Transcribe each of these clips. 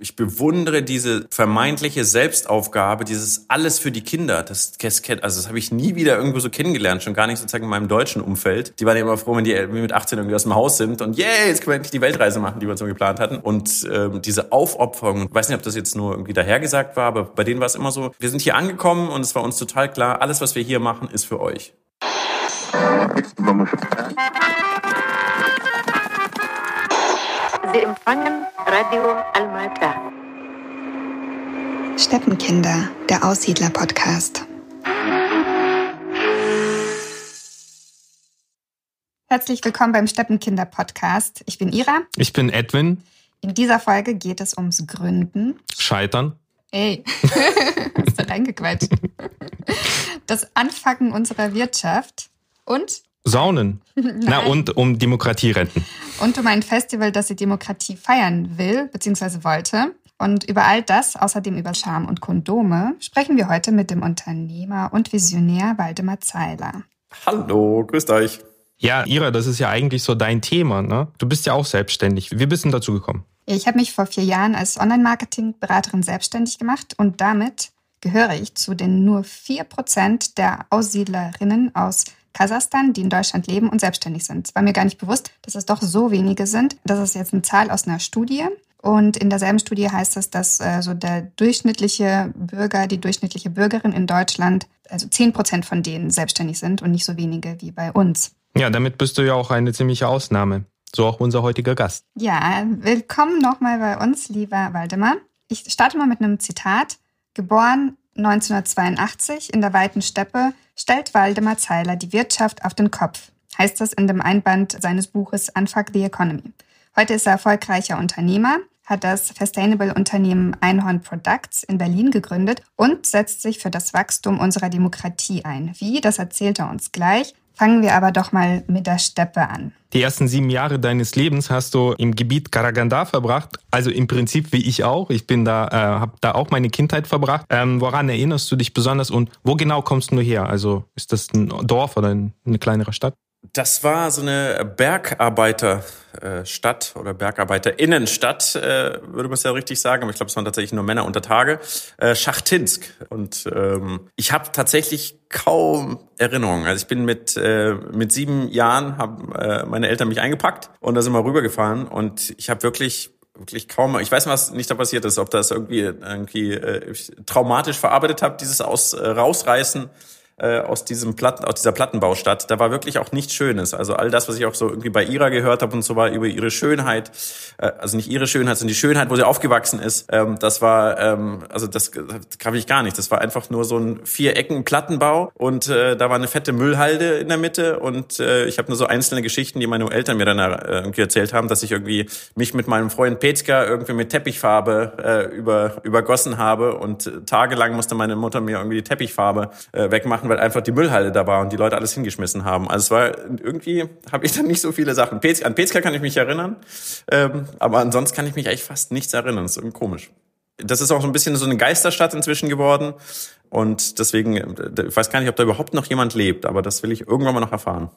ich bewundere diese vermeintliche Selbstaufgabe, dieses alles für die Kinder. Das, also das habe ich nie wieder irgendwo so kennengelernt, schon gar nicht sozusagen in meinem deutschen Umfeld. Die waren ja immer froh, wenn die mit 18 irgendwie aus dem Haus sind und yay, jetzt können wir endlich die Weltreise machen, die wir so geplant hatten. Und ähm, diese Aufopferung, ich weiß nicht, ob das jetzt nur irgendwie dahergesagt war, aber bei denen war es immer so, wir sind hier angekommen und es war uns total klar, alles, was wir hier machen, ist für euch. Sie empfangen Radio Almata. Steppenkinder, der Aussiedler-Podcast. Herzlich willkommen beim Steppenkinder-Podcast. Ich bin Ira. Ich bin Edwin. In dieser Folge geht es ums Gründen. Scheitern. Ey, hast du reingequetscht. Das Anfacken unserer Wirtschaft und Saunen. Na, und um Demokratie retten. Und um ein Festival, das die Demokratie feiern will bzw. wollte. Und über all das, außerdem über Charme und Kondome, sprechen wir heute mit dem Unternehmer und Visionär Waldemar Zeiler. Hallo, grüßt euch. Ja, Ira, das ist ja eigentlich so dein Thema, ne? Du bist ja auch selbstständig. Wie bist du dazu gekommen? Ich habe mich vor vier Jahren als Online-Marketing-Beraterin selbstständig gemacht und damit gehöre ich zu den nur vier Prozent der Aussiedlerinnen aus Kasachstan, die in Deutschland leben und selbstständig sind. Es war mir gar nicht bewusst, dass es doch so wenige sind. Das ist jetzt eine Zahl aus einer Studie. Und in derselben Studie heißt es, dass äh, so der durchschnittliche Bürger, die durchschnittliche Bürgerin in Deutschland, also 10 Prozent von denen selbstständig sind und nicht so wenige wie bei uns. Ja, damit bist du ja auch eine ziemliche Ausnahme. So auch unser heutiger Gast. Ja, willkommen nochmal bei uns, lieber Waldemar. Ich starte mal mit einem Zitat. Geboren 1982 in der weiten Steppe stellt Waldemar Zeiler die Wirtschaft auf den Kopf, heißt das in dem Einband seines Buches Unfuck the Economy. Heute ist er erfolgreicher Unternehmer, hat das Sustainable-Unternehmen Einhorn Products in Berlin gegründet und setzt sich für das Wachstum unserer Demokratie ein. Wie, das erzählt er uns gleich. Fangen wir aber doch mal mit der Steppe an. Die ersten sieben Jahre deines Lebens hast du im Gebiet Karaganda verbracht, also im Prinzip wie ich auch. Ich bin da, äh, habe da auch meine Kindheit verbracht. Ähm, woran erinnerst du dich besonders und wo genau kommst du her? Also ist das ein Dorf oder eine kleinere Stadt? Das war so eine Bergarbeiterstadt oder Bergarbeiter-Innenstadt, äh, würde man es ja richtig sagen. Aber ich glaube, es waren tatsächlich nur Männer unter Tage. Äh, Schachtinsk. Und ähm, ich habe tatsächlich kaum Erinnerungen. Also ich bin mit äh, mit sieben Jahren haben äh, meine Eltern mich eingepackt und da sind wir rübergefahren und ich habe wirklich wirklich kaum. Ich weiß, was nicht da passiert ist, ob das irgendwie irgendwie äh, traumatisch verarbeitet habe, dieses aus äh, rausreißen äh, aus diesem Platten, aus dieser Plattenbaustadt. Da war wirklich auch nichts Schönes. Also all das, was ich auch so irgendwie bei ihrer gehört habe und so war über ihre Schönheit, äh, also nicht ihre Schönheit, sondern die Schönheit, wo sie aufgewachsen ist. Ähm, das war, ähm, also das, das kann ich gar nicht. Das war einfach nur so ein Vierecken Plattenbau und äh, da war eine fette Müllhalde in der Mitte und äh, ich habe nur so einzelne Geschichten, die meine Eltern mir dann äh, irgendwie erzählt haben, dass ich irgendwie mich mit meinem Freund Petka irgendwie mit Teppichfarbe äh, über, übergossen habe und tagelang musste meine Mutter mir irgendwie die Teppichfarbe äh, wegmachen, weil einfach die Müllhalde da war und die Leute alles hingeschmissen haben. Also es war irgendwie habe ich dann nicht so viele Sachen. an Petzka kann ich mich erinnern, ähm, aber ansonsten kann ich mich eigentlich fast nichts erinnern. Das ist irgendwie komisch. Das ist auch so ein bisschen so eine Geisterstadt inzwischen geworden und deswegen äh, ich weiß gar nicht, ob da überhaupt noch jemand lebt, aber das will ich irgendwann mal noch erfahren.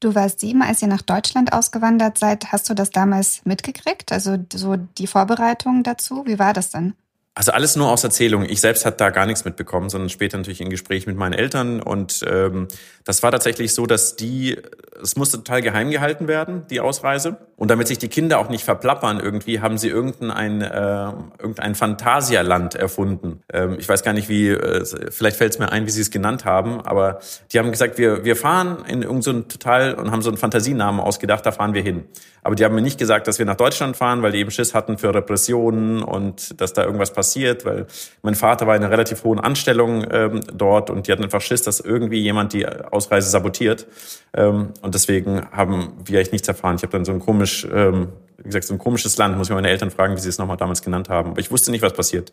Du warst sieben, als ihr nach Deutschland ausgewandert seid. Hast du das damals mitgekriegt? Also so die Vorbereitung dazu? Wie war das dann? Also alles nur aus Erzählungen. Ich selbst hatte da gar nichts mitbekommen, sondern später natürlich in Gespräch mit meinen Eltern. Und ähm, das war tatsächlich so, dass die, es musste total geheim gehalten werden, die Ausreise. Und damit sich die Kinder auch nicht verplappern irgendwie, haben sie irgendein, äh, irgendein Phantasialand erfunden. Ähm, ich weiß gar nicht, wie, äh, vielleicht fällt es mir ein, wie sie es genannt haben, aber die haben gesagt, wir, wir fahren in irgendein so total und haben so einen Fantasienamen ausgedacht, da fahren wir hin. Aber die haben mir nicht gesagt, dass wir nach Deutschland fahren, weil die eben Schiss hatten für Repressionen und dass da irgendwas passiert, weil mein Vater war in einer relativ hohen Anstellung ähm, dort und die hatten einfach Schiss, dass irgendwie jemand die Ausreise sabotiert. Ähm, und deswegen haben wir echt nichts erfahren. Ich habe dann so ein komisch, ähm, wie gesagt, so ein komisches Land, muss ich meine Eltern fragen, wie sie es nochmal damals genannt haben. Aber ich wusste nicht, was passiert.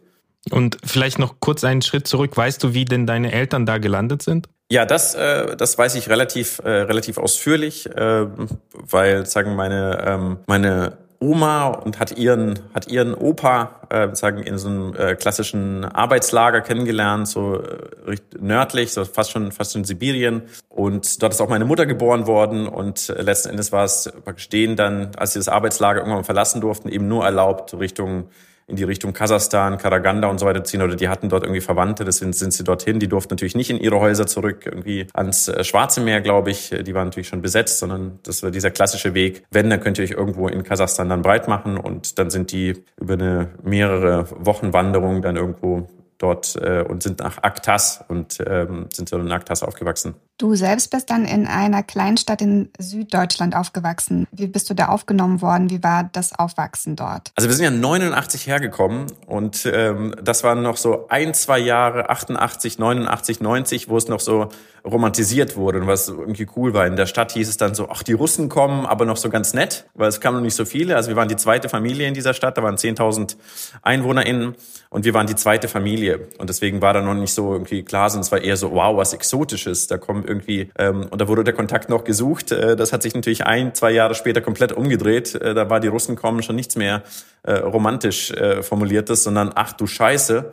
Und vielleicht noch kurz einen Schritt zurück. Weißt du, wie denn deine Eltern da gelandet sind? Ja, das, äh, das weiß ich relativ, äh, relativ ausführlich, äh, weil sagen meine, ähm, meine Oma und hat ihren, hat ihren Opa äh, sagen in so einem äh, klassischen Arbeitslager kennengelernt, so äh, nördlich, so fast schon fast schon in Sibirien. Und dort ist auch meine Mutter geboren worden und äh, letzten Endes war es praktisch denen dann, als sie das Arbeitslager irgendwann verlassen durften, eben nur erlaubt, Richtung in die Richtung Kasachstan, Karaganda und so weiter ziehen oder die hatten dort irgendwie Verwandte, deswegen sind sie dorthin. Die durften natürlich nicht in ihre Häuser zurück, irgendwie ans äh, Schwarze Meer, glaube ich. Die waren natürlich schon besetzt, sondern das war dieser klassische Weg. Wenn, dann könnt ihr euch irgendwo in Kasachstan dann breit machen und dann sind die über eine mehrere Wochen Wanderung dann irgendwo dort äh, und sind nach Aktas und ähm, sind dann in Aktas aufgewachsen. Du selbst bist dann in einer Kleinstadt in Süddeutschland aufgewachsen. Wie bist du da aufgenommen worden? Wie war das Aufwachsen dort? Also wir sind ja 89 hergekommen und ähm, das waren noch so ein, zwei Jahre, 88, 89, 90, wo es noch so romantisiert wurde und was irgendwie cool war. In der Stadt hieß es dann so, ach, die Russen kommen, aber noch so ganz nett, weil es kamen noch nicht so viele. Also wir waren die zweite Familie in dieser Stadt, da waren 10.000 EinwohnerInnen und wir waren die zweite Familie. Und deswegen war da noch nicht so irgendwie klar, sondern es war eher so, wow, was Exotisches. Da kommen irgendwie, ähm, und da wurde der Kontakt noch gesucht. Äh, das hat sich natürlich ein, zwei Jahre später komplett umgedreht. Äh, da war die Russen kommen schon nichts mehr äh, romantisch äh, formuliertes, sondern ach du Scheiße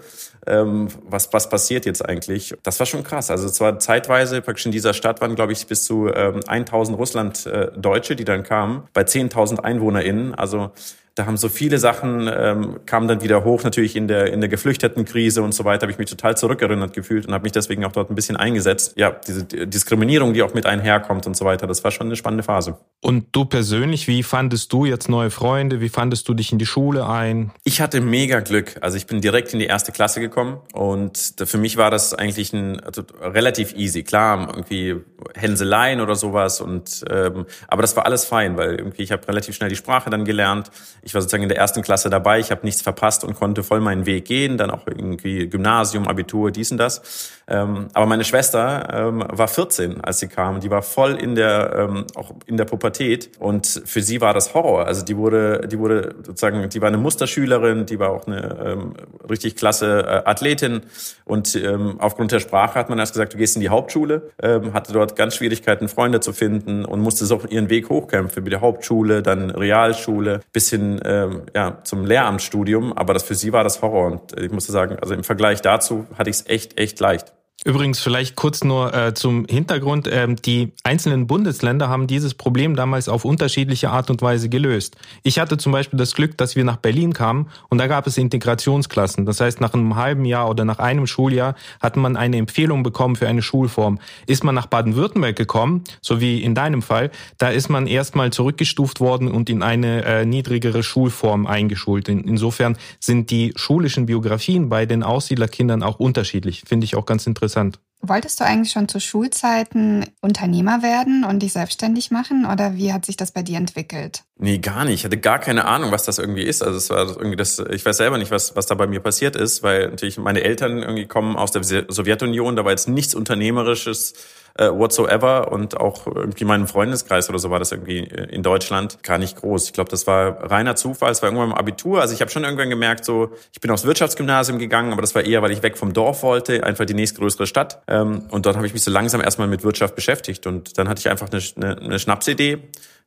ähm, was, was passiert jetzt eigentlich? Das war schon krass. Also es war zeitweise, praktisch in dieser Stadt waren, glaube ich, bis zu ähm, 1000 Russland-Deutsche, die dann kamen, bei 10.000 EinwohnerInnen. Also da haben so viele Sachen, ähm, kamen dann wieder hoch, natürlich in der, in der Geflüchtetenkrise und so weiter, habe ich mich total zurückerinnert gefühlt und habe mich deswegen auch dort ein bisschen eingesetzt. Ja, diese Diskriminierung, die auch mit einherkommt und so weiter, das war schon eine spannende Phase. Und du persönlich, wie fandest du jetzt neue Freunde? Wie fandest du dich in die Schule ein? Ich hatte mega Glück. Also ich bin direkt in die erste Klasse gekommen und für mich war das eigentlich ein also relativ easy. Klar, irgendwie Hänseleien oder sowas und ähm, aber das war alles fein, weil irgendwie ich habe relativ schnell die Sprache dann gelernt ich war sozusagen in der ersten Klasse dabei, ich habe nichts verpasst und konnte voll meinen Weg gehen, dann auch irgendwie Gymnasium, Abitur, dies und das. Ähm, aber meine Schwester ähm, war 14, als sie kam. Die war voll in der ähm, auch in der Pubertät und für sie war das Horror. Also die wurde die wurde sozusagen die war eine Musterschülerin, die war auch eine ähm, richtig klasse äh, Athletin und ähm, aufgrund der Sprache hat man erst gesagt, du gehst in die Hauptschule, ähm, hatte dort ganz Schwierigkeiten Freunde zu finden und musste so ihren Weg hochkämpfen wie die Hauptschule, dann Realschule bis hin ähm, ja zum Lehramtsstudium. Aber das für sie war das Horror und ich musste sagen, also im Vergleich dazu hatte ich es echt echt leicht. Übrigens vielleicht kurz nur äh, zum Hintergrund. Ähm, die einzelnen Bundesländer haben dieses Problem damals auf unterschiedliche Art und Weise gelöst. Ich hatte zum Beispiel das Glück, dass wir nach Berlin kamen und da gab es Integrationsklassen. Das heißt, nach einem halben Jahr oder nach einem Schuljahr hat man eine Empfehlung bekommen für eine Schulform. Ist man nach Baden-Württemberg gekommen, so wie in deinem Fall, da ist man erstmal zurückgestuft worden und in eine äh, niedrigere Schulform eingeschult. In, insofern sind die schulischen Biografien bei den Aussiedlerkindern auch unterschiedlich. Finde ich auch ganz interessant interessant. Wolltest du eigentlich schon zu Schulzeiten Unternehmer werden und dich selbstständig machen oder wie hat sich das bei dir entwickelt? Nee, gar nicht. Ich hatte gar keine Ahnung, was das irgendwie ist. Also es war irgendwie das, ich weiß selber nicht, was, was da bei mir passiert ist, weil natürlich meine Eltern irgendwie kommen aus der Sowjetunion, da war jetzt nichts Unternehmerisches äh, whatsoever und auch irgendwie meinem Freundeskreis oder so war das irgendwie äh, in Deutschland gar nicht groß. Ich glaube, das war reiner Zufall. Es war irgendwann im Abitur. Also ich habe schon irgendwann gemerkt, so ich bin aufs Wirtschaftsgymnasium gegangen, aber das war eher, weil ich weg vom Dorf wollte, einfach die nächstgrößere Stadt. Ähm, und dort habe ich mich so langsam erstmal mit Wirtschaft beschäftigt und dann hatte ich einfach eine, eine, eine Schnapsidee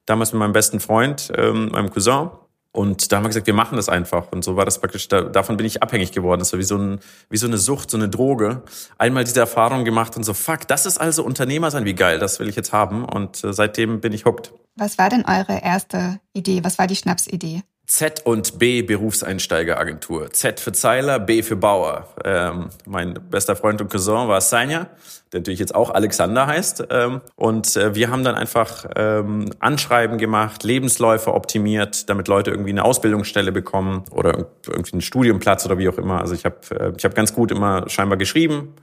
damals mit meinem besten Freund, ähm, meinem Cousin. Und da haben wir gesagt, wir machen das einfach. Und so war das praktisch, da, davon bin ich abhängig geworden. Das war wie so, ein, wie so eine Sucht, so eine Droge. Einmal diese Erfahrung gemacht und so, fuck, das ist also Unternehmer sein, wie geil, das will ich jetzt haben. Und äh, seitdem bin ich hooked. Was war denn eure erste Idee? Was war die Schnapsidee? Z und B Berufseinsteigeragentur. Z für Zeiler, B für Bauer. Ähm, mein bester Freund und Cousin war Sanja, der natürlich jetzt auch Alexander heißt. Ähm, und äh, wir haben dann einfach ähm, Anschreiben gemacht, Lebensläufe optimiert, damit Leute irgendwie eine Ausbildungsstelle bekommen oder irgendwie einen Studienplatz oder wie auch immer. Also ich habe äh, ich hab ganz gut immer scheinbar geschrieben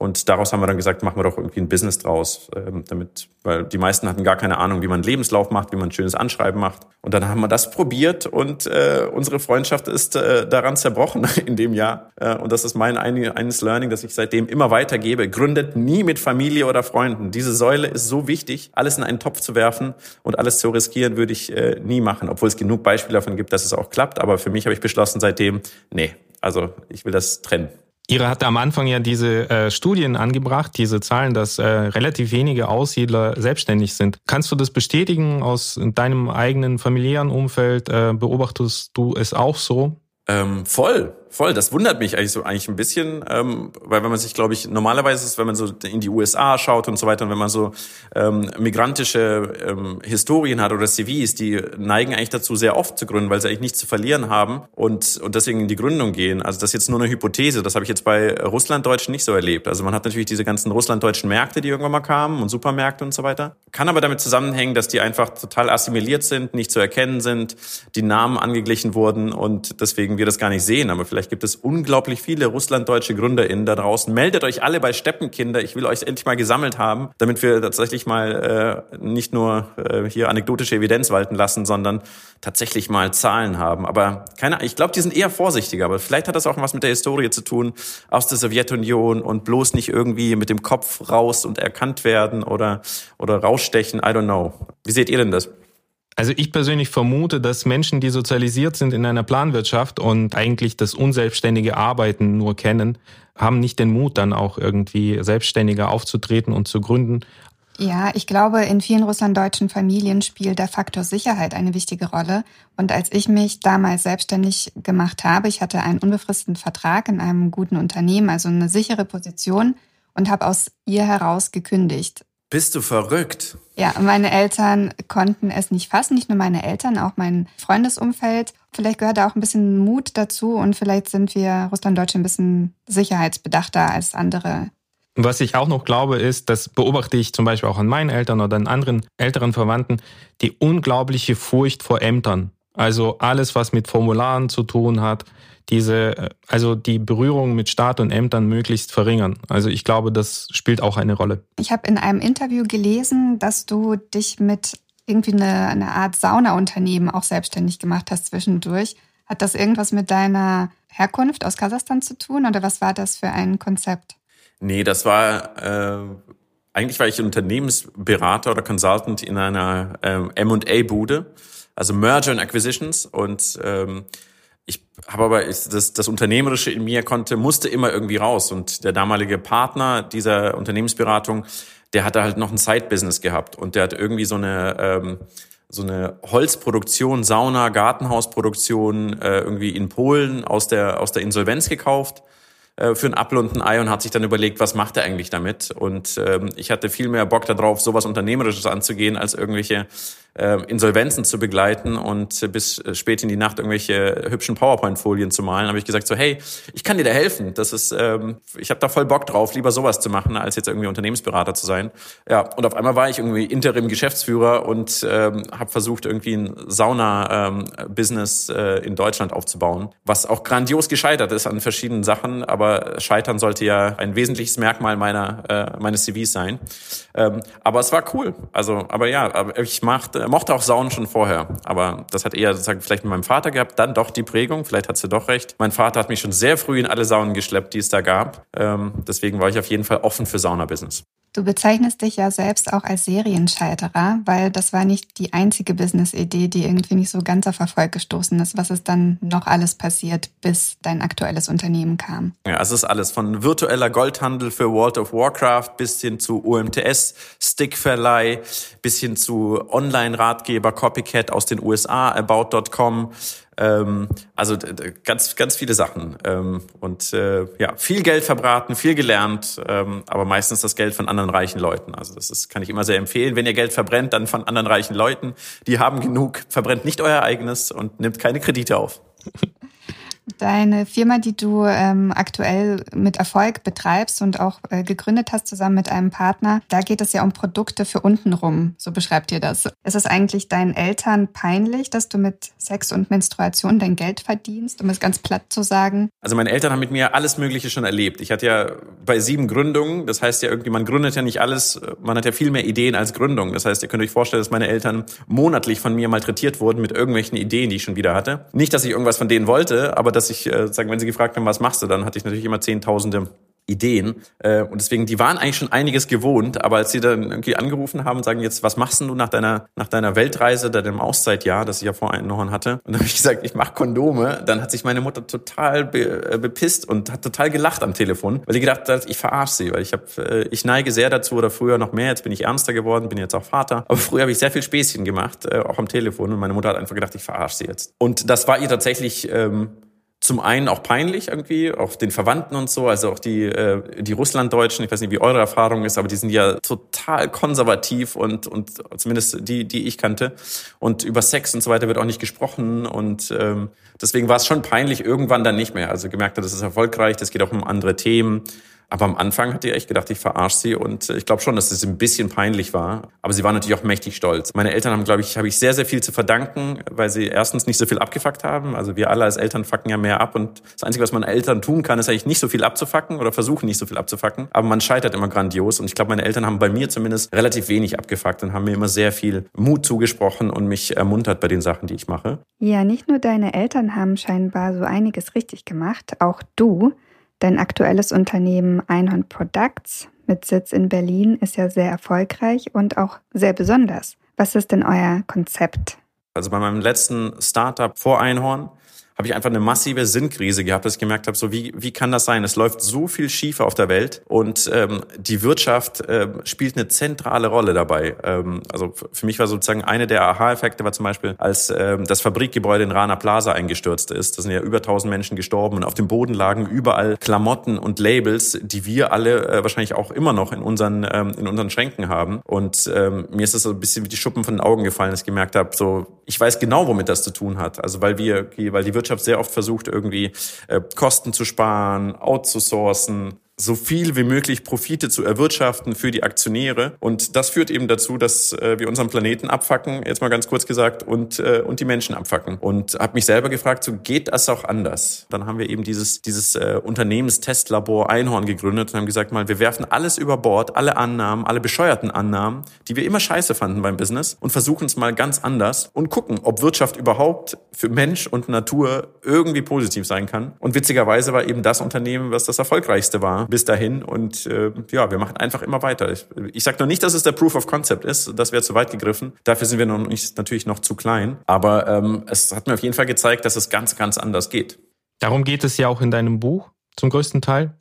und daraus haben wir dann gesagt, machen wir doch irgendwie ein Business draus, ähm, damit, weil die meisten hatten gar keine Ahnung, wie man einen Lebenslauf macht, wie man ein schönes Anschreiben macht. Und dann haben wir das probiert und äh, unsere Freundschaft ist äh, daran zerbrochen in dem Jahr. Äh, und das ist mein eines Learning, das ich seitdem immer weitergebe. Gründet nie mit Familie oder Freunden. Diese Säule ist so wichtig. Alles in einen Topf zu werfen und alles zu riskieren, würde ich äh, nie machen. Obwohl es genug Beispiele davon gibt, dass es auch klappt. Aber für mich habe ich beschlossen seitdem, nee, also ich will das trennen. Ihre hatte am Anfang ja diese äh, Studien angebracht, diese Zahlen, dass äh, relativ wenige Aussiedler selbstständig sind. Kannst du das bestätigen aus deinem eigenen familiären Umfeld? Äh, beobachtest du es auch so? Ähm, voll. Voll. Das wundert mich eigentlich so eigentlich ein bisschen, ähm, weil wenn man sich, glaube ich, normalerweise ist, wenn man so in die USA schaut und so weiter, und wenn man so ähm, migrantische ähm, Historien hat oder CVs, die neigen eigentlich dazu, sehr oft zu gründen, weil sie eigentlich nichts zu verlieren haben und und deswegen in die Gründung gehen. Also das ist jetzt nur eine Hypothese. Das habe ich jetzt bei Russlanddeutschen nicht so erlebt. Also man hat natürlich diese ganzen russlanddeutschen Märkte, die irgendwann mal kamen und Supermärkte und so weiter. Kann aber damit zusammenhängen, dass die einfach total assimiliert sind, nicht zu erkennen sind, die Namen angeglichen wurden und deswegen wir das gar nicht sehen. Aber vielleicht gibt es unglaublich viele russlanddeutsche GründerInnen da draußen. Meldet euch alle bei Steppenkinder. Ich will euch endlich mal gesammelt haben, damit wir tatsächlich mal äh, nicht nur äh, hier anekdotische Evidenz walten lassen, sondern tatsächlich mal Zahlen haben. Aber keine, ich glaube, die sind eher vorsichtiger. Aber vielleicht hat das auch was mit der Historie zu tun aus der Sowjetunion und bloß nicht irgendwie mit dem Kopf raus und erkannt werden oder oder rausstechen. I don't know. Wie seht ihr denn das? Also ich persönlich vermute, dass Menschen, die sozialisiert sind in einer Planwirtschaft und eigentlich das unselbstständige Arbeiten nur kennen, haben nicht den Mut, dann auch irgendwie selbstständiger aufzutreten und zu gründen. Ja, ich glaube, in vielen russlanddeutschen Familien spielt der Faktor Sicherheit eine wichtige Rolle. Und als ich mich damals selbstständig gemacht habe, ich hatte einen unbefristeten Vertrag in einem guten Unternehmen, also eine sichere Position und habe aus ihr heraus gekündigt. Bist du verrückt? Ja, meine Eltern konnten es nicht fassen, nicht nur meine Eltern, auch mein Freundesumfeld. Vielleicht gehört da auch ein bisschen Mut dazu und vielleicht sind wir Russlanddeutsche ein bisschen sicherheitsbedachter als andere. Was ich auch noch glaube, ist, das beobachte ich zum Beispiel auch an meinen Eltern oder an anderen älteren Verwandten, die unglaubliche Furcht vor Ämtern. Also alles, was mit Formularen zu tun hat, diese, äh, also die Berührung mit Staat und Ämtern möglichst verringern. Also ich glaube, das spielt auch eine Rolle. Ich habe in einem Interview gelesen, dass du dich mit irgendwie eine, eine Art Saunaunternehmen auch selbstständig gemacht hast zwischendurch. Hat das irgendwas mit deiner Herkunft aus Kasachstan zu tun oder was war das für ein Konzept? Nee, das war äh, eigentlich war ich Unternehmensberater oder Consultant in einer ähm, M&A-Bude, also Merger and Acquisitions und ähm, ich habe aber das, das Unternehmerische in mir konnte, musste immer irgendwie raus. Und der damalige Partner dieser Unternehmensberatung, der hatte halt noch ein Side-Business gehabt und der hat irgendwie so eine ähm, so eine Holzproduktion, Sauna, Gartenhausproduktion äh, irgendwie in Polen aus der aus der Insolvenz gekauft äh, für ein Apfel und ein Ei und hat sich dann überlegt, was macht er eigentlich damit? Und ähm, ich hatte viel mehr Bock darauf, sowas Unternehmerisches anzugehen, als irgendwelche äh, Insolvenzen zu begleiten und äh, bis spät in die Nacht irgendwelche hübschen PowerPoint-Folien zu malen, habe ich gesagt so, hey, ich kann dir da helfen. Das ist, ähm, ich habe da voll Bock drauf, lieber sowas zu machen, als jetzt irgendwie Unternehmensberater zu sein. Ja, und auf einmal war ich irgendwie Interim-Geschäftsführer und ähm, habe versucht, irgendwie ein Sauna-Business ähm, äh, in Deutschland aufzubauen, was auch grandios gescheitert ist an verschiedenen Sachen, aber Scheitern sollte ja ein wesentliches Merkmal meiner äh, meines CVs sein. Ähm, aber es war cool. Also, aber ja, ich machte mochte auch Saunen schon vorher, aber das hat eher sozusagen vielleicht mit meinem Vater gehabt, dann doch die Prägung, vielleicht hat sie doch recht. Mein Vater hat mich schon sehr früh in alle Saunen geschleppt, die es da gab. Ähm, deswegen war ich auf jeden Fall offen für Saunabusiness. Du bezeichnest dich ja selbst auch als Serienscheiterer, weil das war nicht die einzige Business-Idee, die irgendwie nicht so ganz auf Erfolg gestoßen ist. Was ist dann noch alles passiert, bis dein aktuelles Unternehmen kam? Ja, es ist alles von virtueller Goldhandel für World of Warcraft bis hin zu UMTS, Stickverleih, bis hin zu Online-Ratgeber, Copycat aus den USA, About.com, ähm, also ganz, ganz viele Sachen. Ähm, und äh, ja, viel Geld verbraten, viel gelernt, ähm, aber meistens das Geld von anderen reichen Leuten. Also das ist, kann ich immer sehr empfehlen. Wenn ihr Geld verbrennt, dann von anderen reichen Leuten. Die haben genug. Verbrennt nicht euer eigenes und nimmt keine Kredite auf. Deine Firma, die du ähm, aktuell mit Erfolg betreibst und auch äh, gegründet hast zusammen mit einem Partner, da geht es ja um Produkte für untenrum, so beschreibt ihr das. Ist es eigentlich deinen Eltern peinlich, dass du mit Sex und Menstruation dein Geld verdienst, um es ganz platt zu sagen? Also meine Eltern haben mit mir alles Mögliche schon erlebt. Ich hatte ja bei sieben Gründungen, das heißt ja irgendwie, man gründet ja nicht alles, man hat ja viel mehr Ideen als Gründung. Das heißt, ihr könnt euch vorstellen, dass meine Eltern monatlich von mir malträtiert wurden mit irgendwelchen Ideen, die ich schon wieder hatte. Nicht, dass ich irgendwas von denen wollte, aber dass ich, äh, sagen, wenn sie gefragt haben, was machst du, dann hatte ich natürlich immer Zehntausende Ideen. Äh, und deswegen, die waren eigentlich schon einiges gewohnt, aber als sie dann irgendwie angerufen haben und sagen, jetzt, was machst du nach deiner, nach deiner Weltreise, deinem Auszeitjahr, das ich ja vorhin noch hatte? Und dann habe ich gesagt, ich mache Kondome. Dann hat sich meine Mutter total be, äh, bepisst und hat total gelacht am Telefon, weil sie gedacht hat, ich verarsche sie, weil ich habe, äh, ich neige sehr dazu oder früher noch mehr, jetzt bin ich ernster geworden, bin jetzt auch Vater. Aber früher habe ich sehr viel Späßchen gemacht, auch am Telefon und meine Mutter hat einfach gedacht, ich verarsche sie jetzt. Und das war ihr tatsächlich ähm, zum einen auch peinlich irgendwie, auch den Verwandten und so, also auch die, äh, die Russlanddeutschen, ich weiß nicht, wie eure Erfahrung ist, aber die sind ja total konservativ und, und zumindest die, die ich kannte. Und über Sex und so weiter wird auch nicht gesprochen und ähm, deswegen war es schon peinlich, irgendwann dann nicht mehr. Also gemerkt hat, das ist erfolgreich, das geht auch um andere Themen. Aber am Anfang hat die echt gedacht, ich verarsche sie und äh, ich glaube schon, dass es ein bisschen peinlich war. Aber sie war natürlich auch mächtig stolz. Meine Eltern haben, glaube ich, habe ich sehr, sehr viel zu verdanken, weil sie erstens nicht so viel abgefuckt haben. Also wir alle als Eltern fucken ja mehr ab und das Einzige, was man Eltern tun kann, ist eigentlich nicht so viel abzufacken oder versuchen nicht so viel abzufacken. Aber man scheitert immer grandios und ich glaube, meine Eltern haben bei mir zumindest relativ wenig abgefuckt und haben mir immer sehr viel Mut zugesprochen und mich ermuntert bei den Sachen, die ich mache. Ja, nicht nur deine Eltern haben scheinbar so einiges richtig gemacht, auch du. Dein aktuelles Unternehmen Einhorn Products mit Sitz in Berlin ist ja sehr erfolgreich und auch sehr besonders. Was ist denn euer Konzept? Also bei meinem letzten Startup vor Einhorn habe ich einfach eine massive Sinnkrise gehabt, dass ich gemerkt habe, so wie, wie kann das sein? Es läuft so viel schief auf der Welt und ähm, die Wirtschaft äh, spielt eine zentrale Rolle dabei. Ähm, also für mich war sozusagen eine der Aha-Effekte war zum Beispiel, als ähm, das Fabrikgebäude in Rana Plaza eingestürzt ist. Da sind ja über 1000 Menschen gestorben und auf dem Boden lagen überall Klamotten und Labels, die wir alle äh, wahrscheinlich auch immer noch in unseren ähm, in unseren Schränken haben. Und ähm, mir ist das so ein bisschen wie die Schuppen von den Augen gefallen, dass ich gemerkt habe, so ich weiß genau, womit das zu tun hat. Also weil wir, weil die Wirtschaft Wirtschaft sehr oft versucht, irgendwie äh, Kosten zu sparen, outzusourcen, so viel wie möglich Profite zu erwirtschaften für die Aktionäre. Und das führt eben dazu, dass äh, wir unseren Planeten abfacken, jetzt mal ganz kurz gesagt, und, äh, und die Menschen abfacken. Und habe mich selber gefragt, so geht das auch anders? Dann haben wir eben dieses, dieses äh, Unternehmenstestlabor Einhorn gegründet und haben gesagt, mal, wir werfen alles über Bord, alle Annahmen, alle bescheuerten Annahmen, die wir immer scheiße fanden beim Business und versuchen es mal ganz anders und gucken, ob Wirtschaft überhaupt für Mensch und Natur irgendwie positiv sein kann. Und witzigerweise war eben das Unternehmen, was das erfolgreichste war bis dahin. Und äh, ja, wir machen einfach immer weiter. Ich, ich sage noch nicht, dass es der Proof of Concept ist. Das wäre zu weit gegriffen. Dafür sind wir noch nicht, natürlich noch zu klein. Aber ähm, es hat mir auf jeden Fall gezeigt, dass es ganz, ganz anders geht. Darum geht es ja auch in deinem Buch zum größten Teil.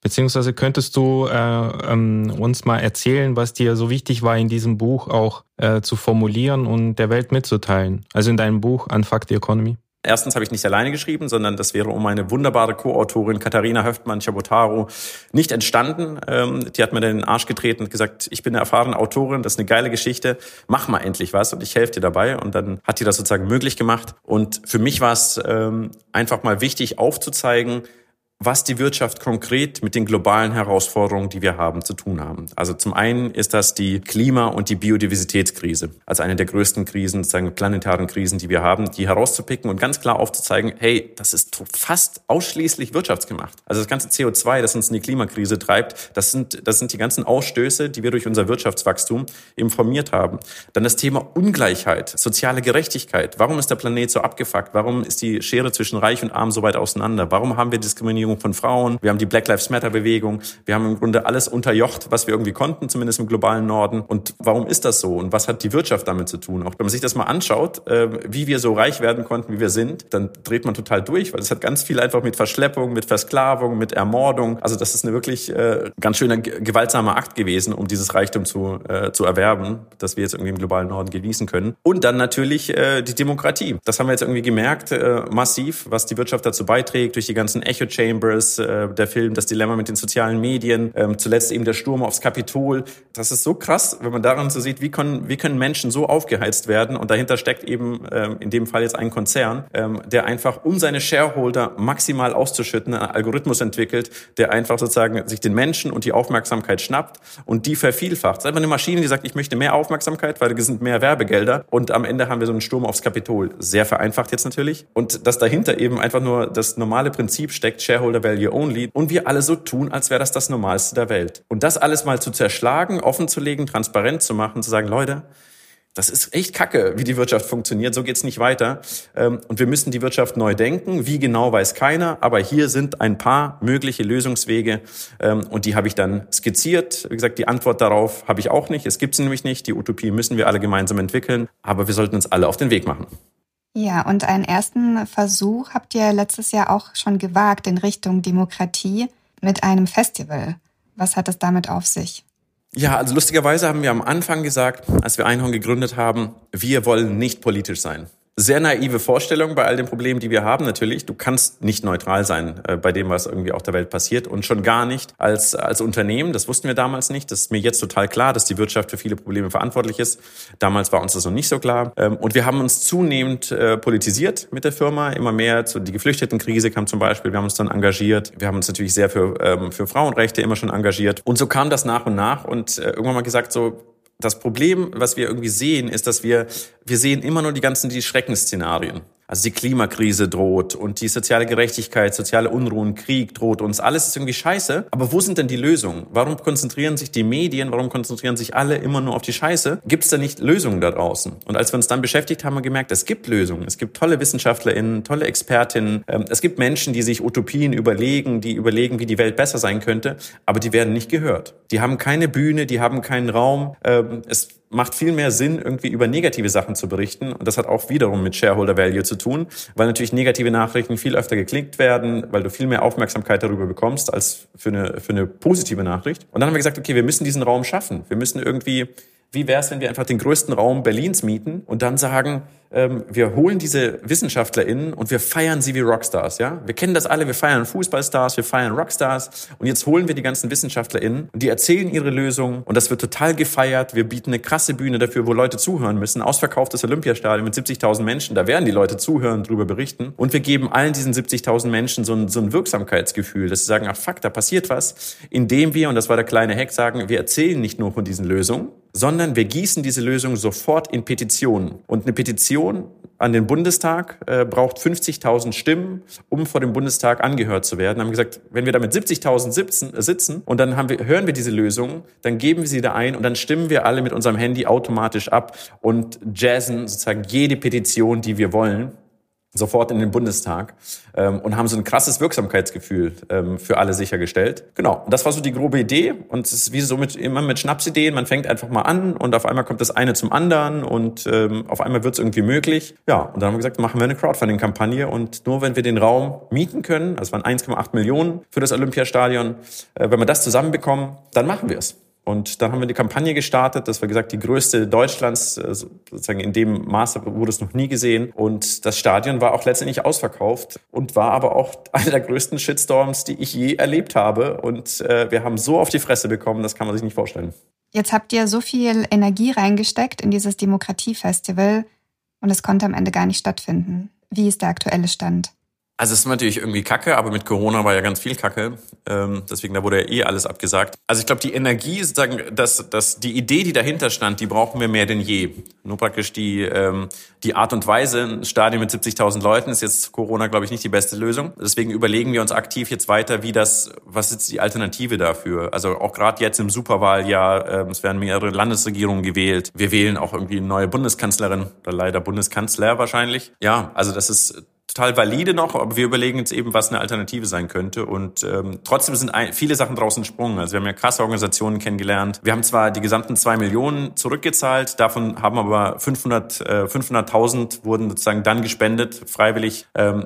Beziehungsweise könntest du äh, ähm, uns mal erzählen, was dir so wichtig war, in diesem Buch auch äh, zu formulieren und der Welt mitzuteilen? Also in deinem Buch Unfuck the Economy. Erstens habe ich nicht alleine geschrieben, sondern das wäre um eine wunderbare Co-Autorin Katharina Höftmann-Chabotaro nicht entstanden. Ähm, die hat mir den Arsch getreten und gesagt, ich bin eine erfahrene Autorin, das ist eine geile Geschichte, mach mal endlich was und ich helfe dir dabei. Und dann hat die das sozusagen möglich gemacht. Und für mich war es ähm, einfach mal wichtig aufzuzeigen, was die Wirtschaft konkret mit den globalen Herausforderungen, die wir haben, zu tun haben. Also zum einen ist das die Klima- und die Biodiversitätskrise, also eine der größten Krisen, sozusagen planetaren Krisen, die wir haben, die herauszupicken und ganz klar aufzuzeigen, hey, das ist fast ausschließlich wirtschaftsgemacht. Also das ganze CO2, das uns in die Klimakrise treibt, das sind, das sind die ganzen Ausstöße, die wir durch unser Wirtschaftswachstum eben formiert haben. Dann das Thema Ungleichheit, soziale Gerechtigkeit. Warum ist der Planet so abgefuckt? Warum ist die Schere zwischen Reich und Arm so weit auseinander? Warum haben wir Diskriminierung Diskriminierung von Frauen, wir haben die Black Lives Matter Bewegung, wir haben im Grunde alles unterjocht, was wir irgendwie konnten, zumindest im globalen Norden. Und warum ist das so? Und was hat die Wirtschaft damit zu tun? Auch wenn man sich das mal anschaut, äh, wie wir so reich werden konnten, wie wir sind, dann dreht man total durch, weil es hat ganz viel einfach mit Verschleppung, mit Versklavung, mit Ermordung. Also das ist eine wirklich äh, ganz schöner gewaltsamer Akt gewesen, um dieses Reichtum zu, äh, zu erwerben, das wir jetzt irgendwie im globalen Norden genießen können. Und dann natürlich äh, die Demokratie. Das haben wir jetzt irgendwie gemerkt, massiv, was die Wirtschaft dazu beiträgt, durch die ganzen Echo Chambers Chambers, äh, der Film Das Dilemma mit den sozialen Medien, ähm, zuletzt eben der Sturm aufs Kapitol. Das ist so krass, wenn man daran so sieht, wie können, wie können Menschen so aufgeheizt werden und dahinter steckt eben ähm, in dem Fall jetzt ein Konzern, ähm, der einfach, um seine Shareholder maximal auszuschütten, einen Algorithmus entwickelt, der einfach sozusagen sich den Menschen und die Aufmerksamkeit schnappt und die vervielfacht. Es ist einfach eine Maschine, die sagt, ich möchte mehr Aufmerksamkeit, weil es sind mehr Werbegelder und am Ende haben wir so einen Sturm aufs Kapitol. Sehr vereinfacht jetzt natürlich. Und dass dahinter eben einfach nur das normale Prinzip steckt, Shareholder Shareholder Value Only und wir alle so tun, als wäre das das Normalste der Welt. Und das alles mal zu zerschlagen, offenzulegen, transparent zu machen, zu sagen, Leute, das ist echt kacke, wie die Wirtschaft funktioniert. So geht's nicht weiter. Ähm, und wir müssen die Wirtschaft neu denken. Wie genau weiß keiner. Aber hier sind ein paar mögliche Lösungswege. Ähm, und die habe ich dann skizziert. Wie gesagt, die Antwort darauf habe ich auch nicht. Es gibt sie nämlich nicht. Die Utopie müssen wir alle gemeinsam entwickeln. Aber wir sollten uns alle auf den Weg machen. Ja, und einen ersten Versuch habt ihr letztes Jahr auch schon gewagt in Richtung Demokratie mit einem Festival. Was hat es damit auf sich? Ja, also lustigerweise haben wir am Anfang gesagt, als wir Einhorn gegründet haben, wir wollen nicht politisch sein. Sehr naive Vorstellung bei all den Problemen, die wir haben. Natürlich, du kannst nicht neutral sein äh, bei dem, was irgendwie auf der Welt passiert und schon gar nicht als, als Unternehmen. Das wussten wir damals nicht. Das ist mir jetzt total klar, dass die Wirtschaft für viele Probleme verantwortlich ist. Damals war uns das noch nicht so klar. Ähm, und wir haben uns zunehmend äh, politisiert mit der Firma. Immer mehr, so die Geflüchtetenkrise kam zum Beispiel. Wir haben uns dann engagiert. Wir haben uns natürlich sehr für, ähm, für Frauenrechte immer schon engagiert. Und so kam das nach und nach und äh, irgendwann mal gesagt, so, das Problem, was wir irgendwie sehen, ist, dass wir, wir sehen immer nur die ganzen, die Schreckensszenarien. Also die Klimakrise droht und die soziale Gerechtigkeit, soziale Unruhen, Krieg droht uns. Alles ist irgendwie scheiße. Aber wo sind denn die Lösungen? Warum konzentrieren sich die Medien, warum konzentrieren sich alle immer nur auf die Scheiße? Gibt es da nicht Lösungen da draußen? Und als wir uns dann beschäftigt haben, haben wir gemerkt, es gibt Lösungen. Es gibt tolle WissenschaftlerInnen, tolle Expertinnen. Ähm, es gibt Menschen, die sich Utopien überlegen, die überlegen, wie die Welt besser sein könnte. Aber die werden nicht gehört. Die haben keine Bühne, die haben keinen Raum. Ähm, es macht viel mehr Sinn, irgendwie über negative Sachen zu berichten. Und das hat auch wiederum mit Shareholder Value zu tun, weil natürlich negative Nachrichten viel öfter geklickt werden, weil du viel mehr Aufmerksamkeit darüber bekommst als für eine, für eine positive Nachricht. Und dann haben wir gesagt, okay, wir müssen diesen Raum schaffen. Wir müssen irgendwie wie wäre es, wenn wir einfach den größten Raum Berlins mieten und dann sagen, ähm, wir holen diese WissenschaftlerInnen und wir feiern sie wie Rockstars, ja? Wir kennen das alle, wir feiern Fußballstars, wir feiern Rockstars und jetzt holen wir die ganzen WissenschaftlerInnen und die erzählen ihre Lösungen und das wird total gefeiert. Wir bieten eine krasse Bühne dafür, wo Leute zuhören müssen. Ausverkauftes Olympiastadion mit 70.000 Menschen, da werden die Leute zuhören, drüber berichten und wir geben allen diesen 70.000 Menschen so ein, so ein Wirksamkeitsgefühl, dass sie sagen, ach fuck, da passiert was, indem wir, und das war der kleine Hack, sagen, wir erzählen nicht nur von diesen Lösungen, sondern wir gießen diese Lösung sofort in Petitionen. Und eine Petition an den Bundestag äh, braucht 50.000 Stimmen, um vor dem Bundestag angehört zu werden. Haben gesagt, wenn wir da mit 70.000 sitzen, äh, sitzen und dann haben wir, hören wir diese Lösung, dann geben wir sie da ein und dann stimmen wir alle mit unserem Handy automatisch ab und jazzen sozusagen jede Petition, die wir wollen sofort in den Bundestag ähm, und haben so ein krasses Wirksamkeitsgefühl ähm, für alle sichergestellt. Genau, das war so die grobe Idee und es ist wie so mit immer mit Schnapsideen, man fängt einfach mal an und auf einmal kommt das eine zum anderen und ähm, auf einmal wird es irgendwie möglich. Ja, und dann haben wir gesagt, machen wir eine Crowdfunding-Kampagne und nur wenn wir den Raum mieten können, das waren 1,8 Millionen für das Olympiastadion, äh, wenn wir das zusammenbekommen, dann machen wir es. Und dann haben wir die Kampagne gestartet. Das war gesagt die größte Deutschlands, äh, sozusagen in dem Maße wurde es noch nie gesehen. Und das Stadion war auch letztendlich ausverkauft und war aber auch einer der größten Shitstorms, die ich je erlebt habe. Und äh, wir haben so auf die Fresse bekommen, das kann man sich nicht vorstellen. Jetzt habt ihr so viel Energie reingesteckt in dieses Demokratiefestival und es konnte am Ende gar nicht stattfinden. Wie ist der aktuelle Stand? Also es ist natürlich irgendwie Kacke, aber mit Corona war ja ganz viel Kacke. Ähm, deswegen, da wurde ja eh alles abgesagt. Also ich glaube, die Energie, sozusagen, dass, dass die Idee, die dahinter stand, die brauchen wir mehr denn je. Nur praktisch die, ähm, die Art und Weise, ein Stadion mit 70.000 Leuten ist jetzt Corona, glaube ich, nicht die beste Lösung. Deswegen überlegen wir uns aktiv jetzt weiter, wie das, was ist die Alternative dafür? Also auch gerade jetzt im Superwahljahr, ähm, es werden mehrere Landesregierungen gewählt. Wir wählen auch irgendwie eine neue Bundeskanzlerin oder leider Bundeskanzler wahrscheinlich. Ja, also das ist total valide noch, aber wir überlegen jetzt eben, was eine Alternative sein könnte. Und ähm, trotzdem sind ein, viele Sachen draußen gesprungen. Also wir haben ja krasse Organisationen kennengelernt. Wir haben zwar die gesamten zwei Millionen zurückgezahlt, davon haben aber 500 äh, 500.000 wurden sozusagen dann gespendet, freiwillig ähm,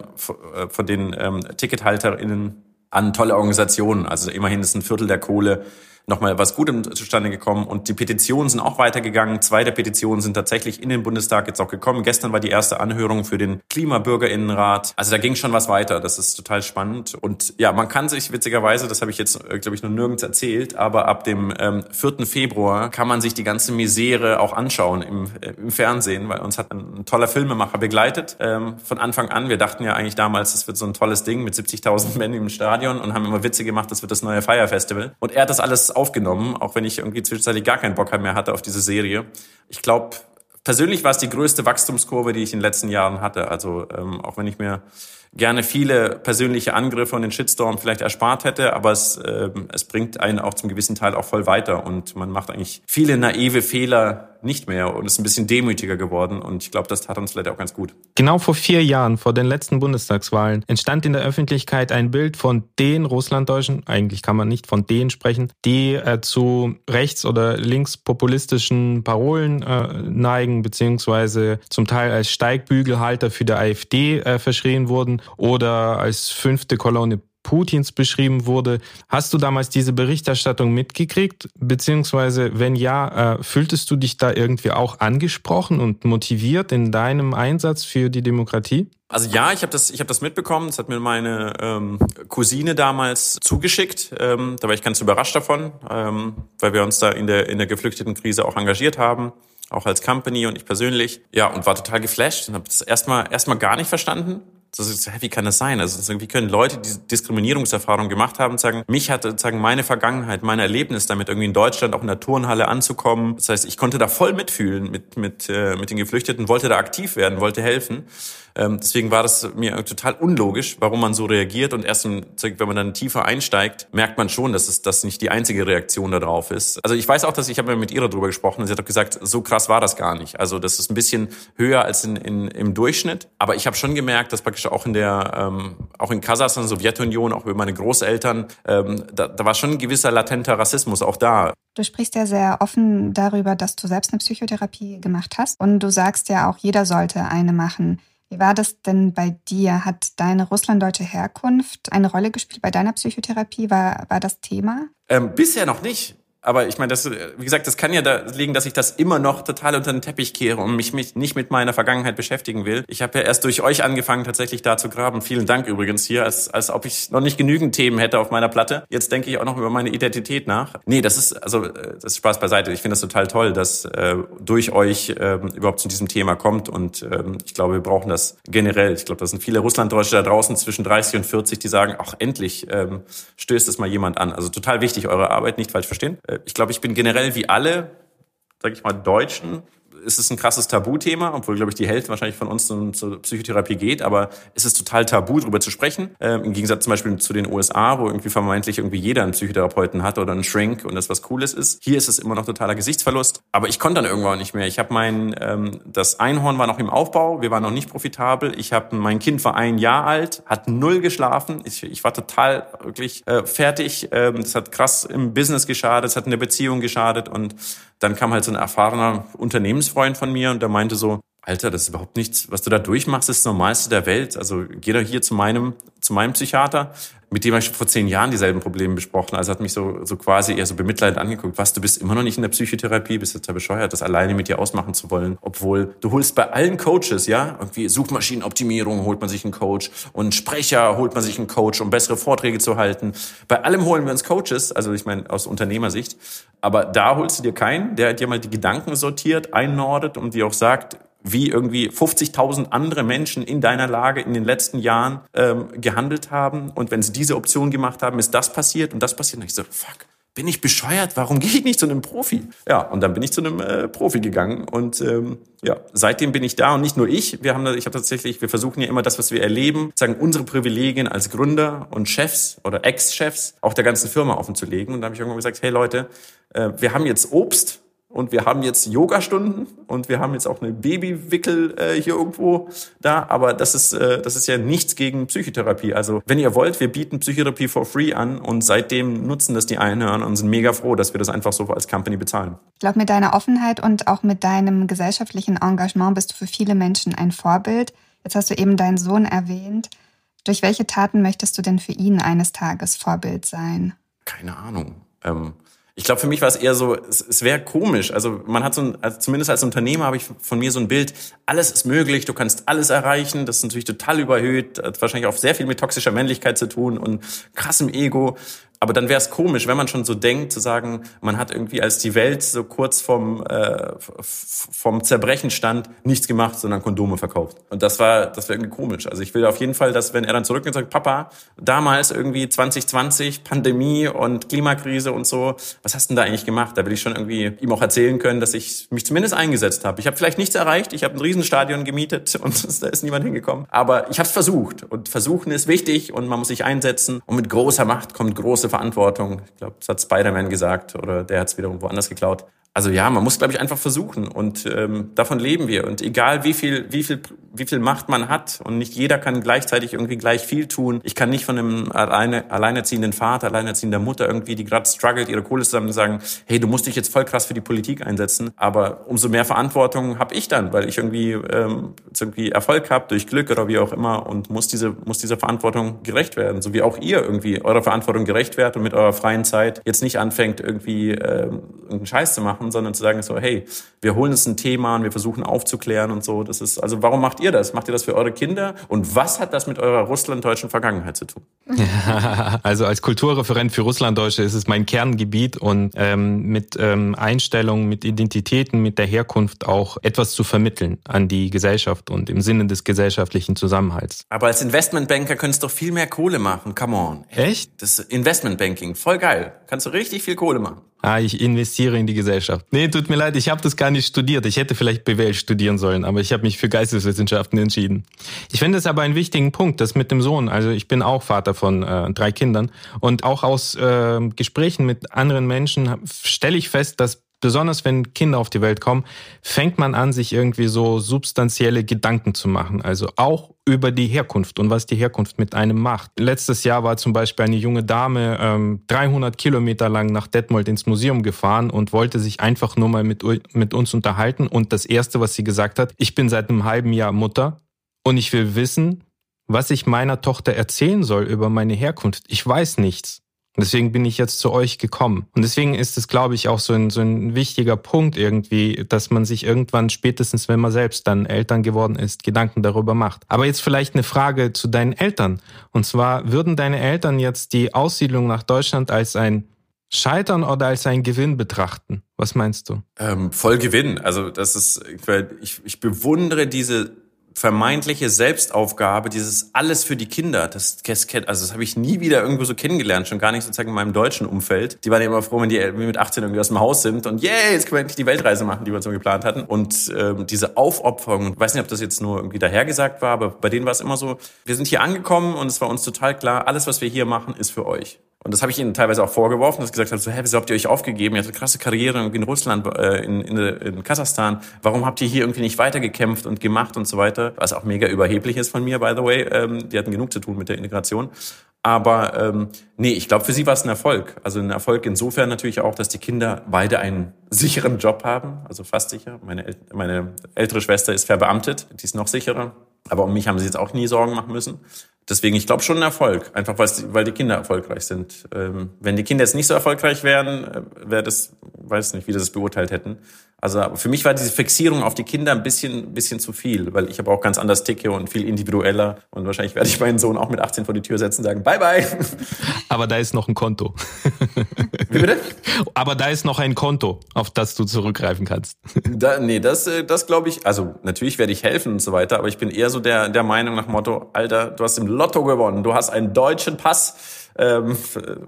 äh, von den ähm, TickethalterInnen an tolle Organisationen. Also immerhin ist ein Viertel der Kohle nochmal was Gutem zustande gekommen. Und die Petitionen sind auch weitergegangen. Zwei der Petitionen sind tatsächlich in den Bundestag jetzt auch gekommen. Gestern war die erste Anhörung für den Klimabürgerinnenrat. Also da ging schon was weiter. Das ist total spannend. Und ja, man kann sich witzigerweise, das habe ich jetzt, äh, glaube ich, noch nirgends erzählt, aber ab dem ähm, 4. Februar kann man sich die ganze Misere auch anschauen im, äh, im Fernsehen, weil uns hat ein, ein toller Filmemacher begleitet ähm, von Anfang an. Wir dachten ja eigentlich damals, das wird so ein tolles Ding mit 70.000 Männern im Stadion und haben immer Witze gemacht, das wird das neue Fire Festival. Und er hat das alles aufgenommen, auch wenn ich irgendwie zwischenzeitlich gar keinen Bock mehr hatte auf diese Serie. Ich glaube, persönlich war es die größte Wachstumskurve, die ich in den letzten Jahren hatte. Also ähm, auch wenn ich mir gerne viele persönliche Angriffe und den Shitstorm vielleicht erspart hätte, aber es, äh, es bringt einen auch zum gewissen Teil auch voll weiter und man macht eigentlich viele naive Fehler nicht mehr und ist ein bisschen demütiger geworden und ich glaube, das tat uns vielleicht auch ganz gut. Genau vor vier Jahren, vor den letzten Bundestagswahlen, entstand in der Öffentlichkeit ein Bild von den Russlanddeutschen, eigentlich kann man nicht von denen sprechen, die äh, zu rechts- oder linkspopulistischen Parolen äh, neigen, beziehungsweise zum Teil als Steigbügelhalter für die AfD äh, verschrien wurden oder als fünfte Kolonne Putins beschrieben wurde. Hast du damals diese Berichterstattung mitgekriegt? Beziehungsweise, wenn ja, äh, fühltest du dich da irgendwie auch angesprochen und motiviert in deinem Einsatz für die Demokratie? Also ja, ich habe das, ich habe das mitbekommen. Das hat mir meine ähm, Cousine damals zugeschickt. Ähm, da war ich ganz überrascht davon, ähm, weil wir uns da in der in der geflüchteten Krise auch engagiert haben auch als Company und ich persönlich. Ja, und war total geflasht und habe das erstmal erstmal gar nicht verstanden. Das ist, wie kann das sein? Also wie können Leute, die Diskriminierungserfahrung gemacht haben, sagen, mich hat sozusagen meine Vergangenheit, mein Erlebnis damit irgendwie in Deutschland auch in der Turnhalle anzukommen. Das heißt, ich konnte da voll mitfühlen mit mit äh, mit den Geflüchteten, wollte da aktiv werden, wollte helfen. Ähm, deswegen war das mir total unlogisch, warum man so reagiert. Und erst, wenn man dann tiefer einsteigt, merkt man schon, dass es das nicht die einzige Reaktion darauf ist. Also ich weiß auch, dass ich habe mit ihr darüber gesprochen. Sie hat auch gesagt, so krass war das gar nicht. Also das ist ein bisschen höher als in, in, im Durchschnitt. Aber ich habe schon gemerkt, dass praktisch auch in der, ähm, auch in Kasachstan, Sowjetunion, auch über meine Großeltern, ähm, da, da war schon ein gewisser latenter Rassismus auch da. Du sprichst ja sehr offen darüber, dass du selbst eine Psychotherapie gemacht hast. Und du sagst ja auch, jeder sollte eine machen. Wie war das denn bei dir? Hat deine russlanddeutsche Herkunft eine Rolle gespielt bei deiner Psychotherapie? War, war das Thema? Ähm, bisher noch nicht. Aber ich meine, das, wie gesagt, das kann ja da liegen, dass ich das immer noch total unter den Teppich kehre und mich, mich nicht mit meiner Vergangenheit beschäftigen will. Ich habe ja erst durch euch angefangen, tatsächlich da zu graben. Vielen Dank übrigens hier, als, als ob ich noch nicht genügend Themen hätte auf meiner Platte. Jetzt denke ich auch noch über meine Identität nach. Nee, das ist, also, äh, das ist Spaß beiseite. Ich finde das total toll, dass äh, durch euch äh, überhaupt zu diesem Thema kommt. Und ähm, ich glaube, wir brauchen das generell. Ich glaube, da sind viele Russlanddeutsche da draußen zwischen 30 und 40, die sagen, ach, endlich ähm, stößt es mal jemand an. Also total wichtig, eure Arbeit, nicht falsch verstehen. Äh, ich glaube, ich bin generell wie alle, sag ich mal, Deutschen ist es ein krasses Tabuthema, obwohl, glaube ich, die Hälfte wahrscheinlich von uns zur Psychotherapie geht, aber es ist total tabu, darüber zu sprechen. Ähm, Im Gegensatz zum Beispiel zu den USA, wo irgendwie vermeintlich irgendwie jeder einen Psychotherapeuten hat oder einen Shrink und das was Cooles ist. Hier ist es immer noch totaler Gesichtsverlust. Aber ich konnte dann irgendwann nicht mehr. Ich habe mein, ähm, das Einhorn war noch im Aufbau, wir waren noch nicht profitabel. Ich habe, mein Kind war ein Jahr alt, hat null geschlafen. Ich, ich war total wirklich äh, fertig. Ähm, das hat krass im Business geschadet, es hat in der Beziehung geschadet und dann kam halt so ein erfahrener Unternehmensfreund von mir und der meinte so, Alter, das ist überhaupt nichts, was du da durchmachst, ist das Normalste der Welt. Also geh doch hier zu meinem, zu meinem Psychiater. Mit dem habe ich vor zehn Jahren dieselben Probleme besprochen. Also hat mich so, so quasi eher so bemitleidend angeguckt. Was, du bist immer noch nicht in der Psychotherapie, bist total bescheuert, das alleine mit dir ausmachen zu wollen. Obwohl, du holst bei allen Coaches, ja, irgendwie Suchmaschinenoptimierung holt man sich einen Coach und Sprecher holt man sich einen Coach, um bessere Vorträge zu halten. Bei allem holen wir uns Coaches, also ich meine aus Unternehmersicht. Aber da holst du dir keinen, der dir mal die Gedanken sortiert, einnordet und dir auch sagt, wie irgendwie 50.000 andere Menschen in deiner Lage in den letzten Jahren ähm, gehandelt haben. Und wenn sie diese Option gemacht haben, ist das passiert und das passiert. Und ich so, fuck, bin ich bescheuert? Warum gehe ich nicht zu einem Profi? Ja, und dann bin ich zu einem äh, Profi gegangen und ähm, ja, seitdem bin ich da und nicht nur ich. Wir haben, ich habe tatsächlich, wir versuchen ja immer das, was wir erleben, sagen unsere Privilegien als Gründer und Chefs oder Ex-Chefs auch der ganzen Firma offen zu legen. Und da habe ich irgendwann gesagt, hey Leute, äh, wir haben jetzt Obst und wir haben jetzt Yoga-Stunden und wir haben jetzt auch eine Babywickel äh, hier irgendwo da, aber das ist, äh, das ist ja nichts gegen Psychotherapie. Also wenn ihr wollt, wir bieten Psychotherapie for free an und seitdem nutzen das die Einhörner und sind mega froh, dass wir das einfach so als Company bezahlen. Ich glaube, mit deiner Offenheit und auch mit deinem gesellschaftlichen Engagement bist du für viele Menschen ein Vorbild. Jetzt hast du eben deinen Sohn erwähnt. Durch welche Taten möchtest du denn für ihn eines Tages Vorbild sein? Keine Ahnung. Ähm ich glaube, für mich war es eher so, es, es wäre komisch. Also man hat so ein, also zumindest als Unternehmer habe ich von mir so ein Bild, alles ist möglich, du kannst alles erreichen. Das ist natürlich total überhöht, hat wahrscheinlich auch sehr viel mit toxischer Männlichkeit zu tun und krassem Ego. Aber dann wäre es komisch, wenn man schon so denkt, zu sagen, man hat irgendwie, als die Welt so kurz vom, äh, vom Zerbrechen stand, nichts gemacht, sondern Kondome verkauft. Und das war, das wäre irgendwie komisch. Also ich will auf jeden Fall, dass wenn er dann zurückgeht und sagt, Papa, damals irgendwie 2020, Pandemie und Klimakrise und so, was hast denn da eigentlich gemacht? Da will ich schon irgendwie ihm auch erzählen können, dass ich mich zumindest eingesetzt habe. Ich habe vielleicht nichts erreicht, ich habe ein Riesenstadion gemietet und da ist niemand hingekommen. Aber ich habe es versucht. Und versuchen ist wichtig und man muss sich einsetzen. Und mit großer Macht kommt große Verantwortung. Ich glaube, das hat Spider-Man gesagt oder der hat es wiederum woanders geklaut. Also ja, man muss, glaube ich, einfach versuchen und ähm, davon leben wir. Und egal wie viel, wie viel, wie viel Macht man hat und nicht jeder kann gleichzeitig irgendwie gleich viel tun. Ich kann nicht von einem alleine, alleinerziehenden Vater, alleinerziehender Mutter irgendwie, die gerade struggelt, ihre Kohle zusammen sagen, hey, du musst dich jetzt voll krass für die Politik einsetzen. Aber umso mehr Verantwortung habe ich dann, weil ich irgendwie ähm, irgendwie Erfolg habe durch Glück oder wie auch immer und muss diese muss dieser Verantwortung gerecht werden, so wie auch ihr irgendwie eurer Verantwortung gerecht werdet und mit eurer freien Zeit jetzt nicht anfängt irgendwie ähm, irgendeinen Scheiß zu machen machen, sondern zu sagen so, hey, wir holen uns ein Thema und wir versuchen aufzuklären und so. Das ist, also warum macht ihr das? Macht ihr das für eure Kinder? Und was hat das mit eurer russlanddeutschen Vergangenheit zu tun? also als Kulturreferent für Russlanddeutsche ist es mein Kerngebiet und ähm, mit ähm, Einstellungen, mit Identitäten, mit der Herkunft auch etwas zu vermitteln an die Gesellschaft und im Sinne des gesellschaftlichen Zusammenhalts. Aber als Investmentbanker könntest du doch viel mehr Kohle machen. Come on. Echt? Das Investmentbanking, voll geil. Kannst du richtig viel Kohle machen. Ah, ich investiere in die Gesellschaft. Nee, tut mir leid, ich habe das gar nicht studiert. Ich hätte vielleicht BWL studieren sollen, aber ich habe mich für Geisteswissenschaften entschieden. Ich finde es aber einen wichtigen Punkt, das mit dem Sohn. Also ich bin auch Vater von äh, drei Kindern und auch aus äh, Gesprächen mit anderen Menschen stelle ich fest, dass besonders wenn Kinder auf die Welt kommen, fängt man an, sich irgendwie so substanzielle Gedanken zu machen. Also auch über die Herkunft und was die Herkunft mit einem macht. Letztes Jahr war zum Beispiel eine junge Dame ähm, 300 Kilometer lang nach Detmold ins Museum gefahren und wollte sich einfach nur mal mit, mit uns unterhalten. Und das Erste, was sie gesagt hat, ich bin seit einem halben Jahr Mutter und ich will wissen, was ich meiner Tochter erzählen soll über meine Herkunft. Ich weiß nichts. Und deswegen bin ich jetzt zu euch gekommen. Und deswegen ist es, glaube ich, auch so ein, so ein wichtiger Punkt irgendwie, dass man sich irgendwann spätestens, wenn man selbst dann Eltern geworden ist, Gedanken darüber macht. Aber jetzt vielleicht eine Frage zu deinen Eltern. Und zwar, würden deine Eltern jetzt die Aussiedlung nach Deutschland als ein Scheitern oder als ein Gewinn betrachten? Was meinst du? Ähm, voll Gewinn. Also das ist, ich, ich bewundere diese vermeintliche Selbstaufgabe, dieses alles für die Kinder, das, das also das habe ich nie wieder irgendwo so kennengelernt, schon gar nicht sozusagen in meinem deutschen Umfeld. Die waren ja immer froh, wenn die mit 18 irgendwie aus dem Haus sind und yay, jetzt können wir endlich die Weltreise machen, die wir so geplant hatten. Und ähm, diese Aufopferung, ich weiß nicht, ob das jetzt nur irgendwie dahergesagt war, aber bei denen war es immer so, wir sind hier angekommen und es war uns total klar, alles, was wir hier machen, ist für euch. Und das habe ich ihnen teilweise auch vorgeworfen, dass ich gesagt habe, so, hä, wieso habt ihr euch aufgegeben? Ihr habt eine krasse Karriere in Russland, äh, in, in, in Kasachstan. Warum habt ihr hier irgendwie nicht weitergekämpft und gemacht und so weiter? Was auch mega überheblich ist von mir, by the way. Ähm, die hatten genug zu tun mit der Integration. Aber ähm, nee, ich glaube, für sie war es ein Erfolg. Also ein Erfolg insofern natürlich auch, dass die Kinder beide einen sicheren Job haben, also fast sicher. Meine, meine ältere Schwester ist verbeamtet, die ist noch sicherer. Aber um mich haben sie jetzt auch nie Sorgen machen müssen. Deswegen, ich glaube schon ein Erfolg, einfach weil die Kinder erfolgreich sind. Ähm, wenn die Kinder jetzt nicht so erfolgreich wären, äh, wäre das, weiß nicht, wie das beurteilt hätten. Also für mich war diese Fixierung auf die Kinder ein bisschen, bisschen zu viel, weil ich aber auch ganz anders ticke und viel individueller. Und wahrscheinlich werde ich meinen Sohn auch mit 18 vor die Tür setzen und sagen, bye bye. Aber da ist noch ein Konto. Wie bitte? Aber da ist noch ein Konto, auf das du zurückgreifen kannst. Da, nee, das, äh, das glaube ich, also natürlich werde ich helfen und so weiter, aber ich bin eher so der, der Meinung nach Motto, Alter, du hast im Lotto gewonnen, du hast einen deutschen Pass ähm,